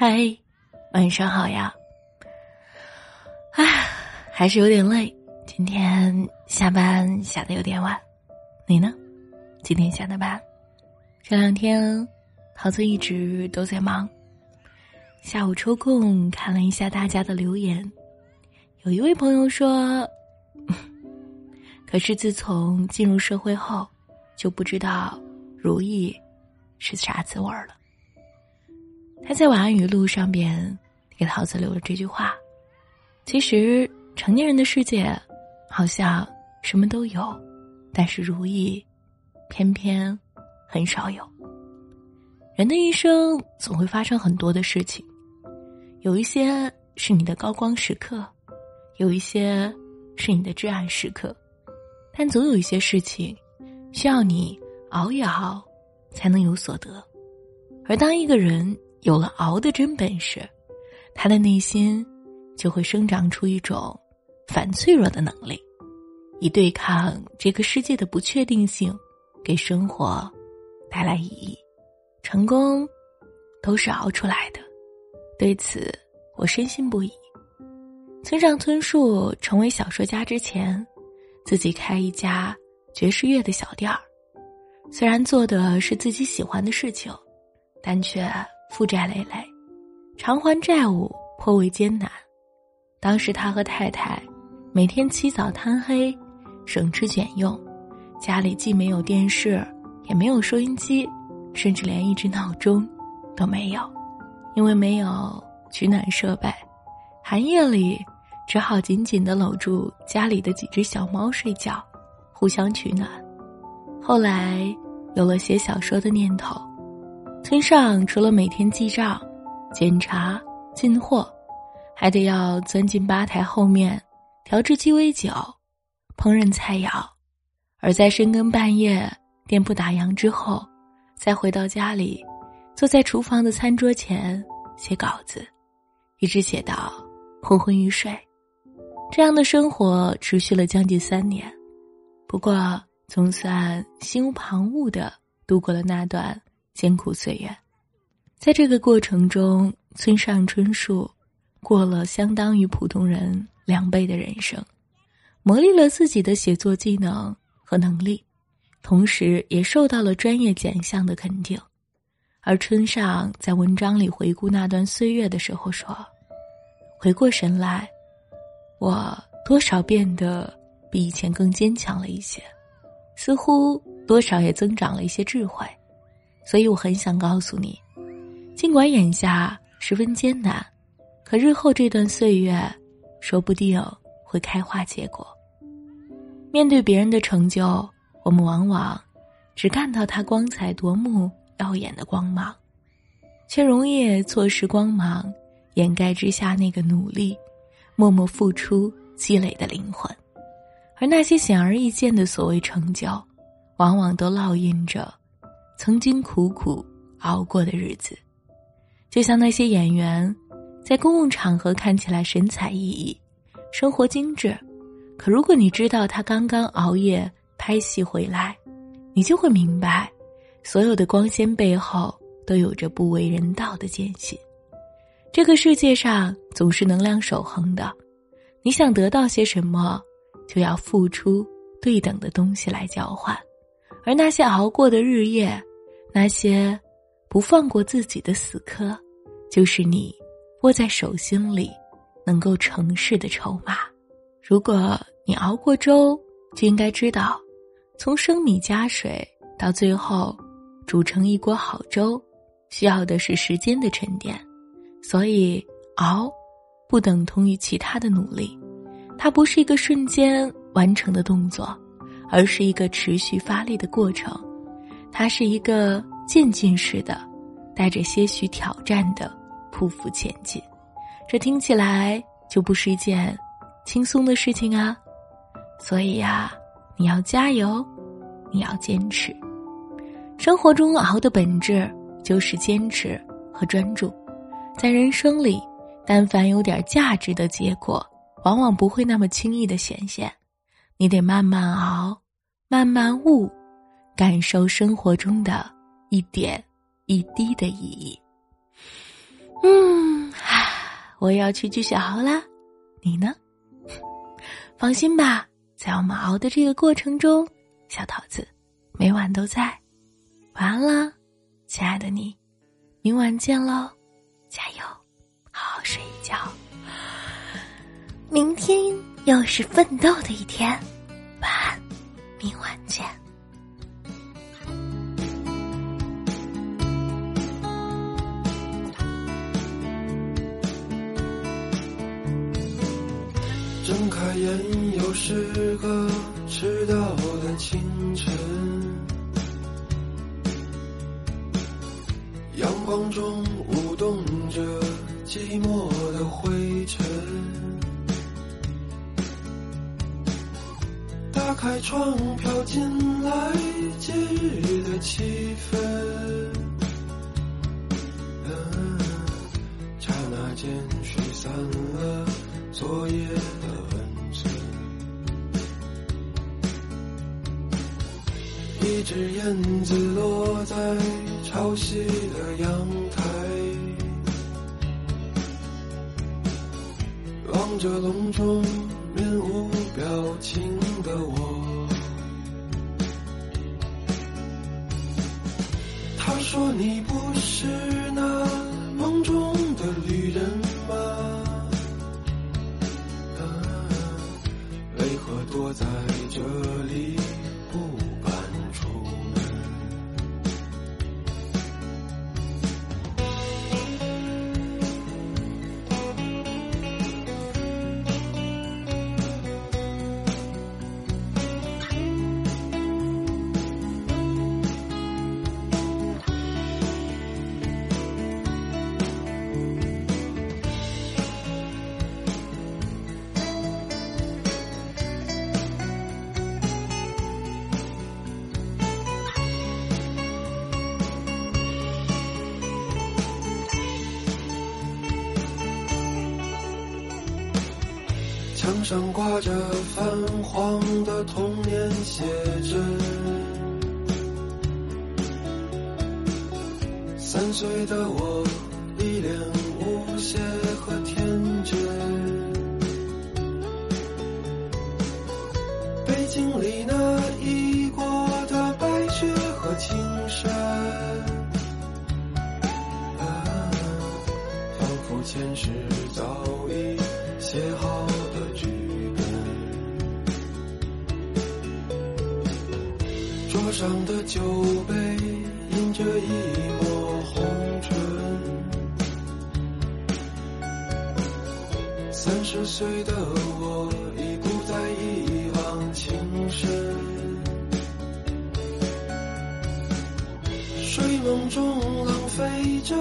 嗨，晚上好呀。唉，还是有点累，今天下班下的有点晚。你呢？今天下的班？这两天，桃子一直都在忙。下午抽空看了一下大家的留言，有一位朋友说：“ 可是自从进入社会后，就不知道如意是啥滋味了。”他在晚安语录上边给桃子留了这句话：“其实成年人的世界，好像什么都有，但是如意，偏偏很少有。人的一生总会发生很多的事情，有一些是你的高光时刻，有一些是你的至暗时刻，但总有一些事情，需要你熬一熬，才能有所得。而当一个人。”有了熬的真本事，他的内心就会生长出一种反脆弱的能力，以对抗这个世界的不确定性，给生活带来意义。成功都是熬出来的，对此我深信不疑。村上春树成为小说家之前，自己开一家爵士乐的小店儿，虽然做的是自己喜欢的事情，但却。负债累累，偿还债务颇为艰难。当时他和太太每天起早贪黑，省吃俭用，家里既没有电视，也没有收音机，甚至连一只闹钟都没有。因为没有取暖设备，寒夜里只好紧紧的搂住家里的几只小猫睡觉，互相取暖。后来有了写小说的念头。村上除了每天记账、检查进货，还得要钻进吧台后面调制鸡尾酒、烹饪菜肴；而在深更半夜店铺打烊之后，再回到家里，坐在厨房的餐桌前写稿子，一直写到昏昏欲睡。这样的生活持续了将近三年，不过总算心无旁骛的度过了那段。艰苦岁月，在这个过程中，村上春树过了相当于普通人两倍的人生，磨砺了自己的写作技能和能力，同时也受到了专业奖项的肯定。而村上在文章里回顾那段岁月的时候说：“回过神来，我多少变得比以前更坚强了一些，似乎多少也增长了一些智慧。”所以我很想告诉你，尽管眼下十分艰难，可日后这段岁月，说不定会开花结果。面对别人的成就，我们往往只看到他光彩夺目、耀眼的光芒，却容易错失光芒掩盖之下那个努力、默默付出、积累的灵魂。而那些显而易见的所谓成就，往往都烙印着。曾经苦苦熬过的日子，就像那些演员，在公共场合看起来神采奕奕，生活精致，可如果你知道他刚刚熬夜拍戏回来，你就会明白，所有的光鲜背后都有着不为人道的艰辛。这个世界上总是能量守恒的，你想得到些什么，就要付出对等的东西来交换，而那些熬过的日夜。那些不放过自己的死磕，就是你握在手心里能够成事的筹码。如果你熬过粥，就应该知道，从生米加水到最后煮成一锅好粥，需要的是时间的沉淀。所以熬，不等同于其他的努力，它不是一个瞬间完成的动作，而是一个持续发力的过程。它是一个渐进式的，带着些许挑战的匍匐前进，这听起来就不是一件轻松的事情啊！所以呀，你要加油，你要坚持。生活中熬的本质就是坚持和专注，在人生里，但凡有点价值的结果，往往不会那么轻易的显现，你得慢慢熬，慢慢悟。感受生活中的一点一滴的意义。嗯。我要去继续熬啦。你呢？放心吧，在我们熬的这个过程中，小桃子每晚都在。晚安了，亲爱的你，明晚见喽，加油，好好睡一觉。明天又是奋斗的一天，晚安，明晚见。睁开眼，又是个迟到的清晨。阳光中舞动着寂寞的灰尘。打开窗，飘进来节日的气氛。嗯，刹那间吹散了昨夜的温存。一只燕子落在潮汐的阳台，望着笼中面无表情的我。他说：“你不是那梦中的旅人我在这里。上挂着泛黄的童年写真，三岁的我上的酒杯印着一抹红唇，三十岁的我已不再一往情深。睡梦中浪费着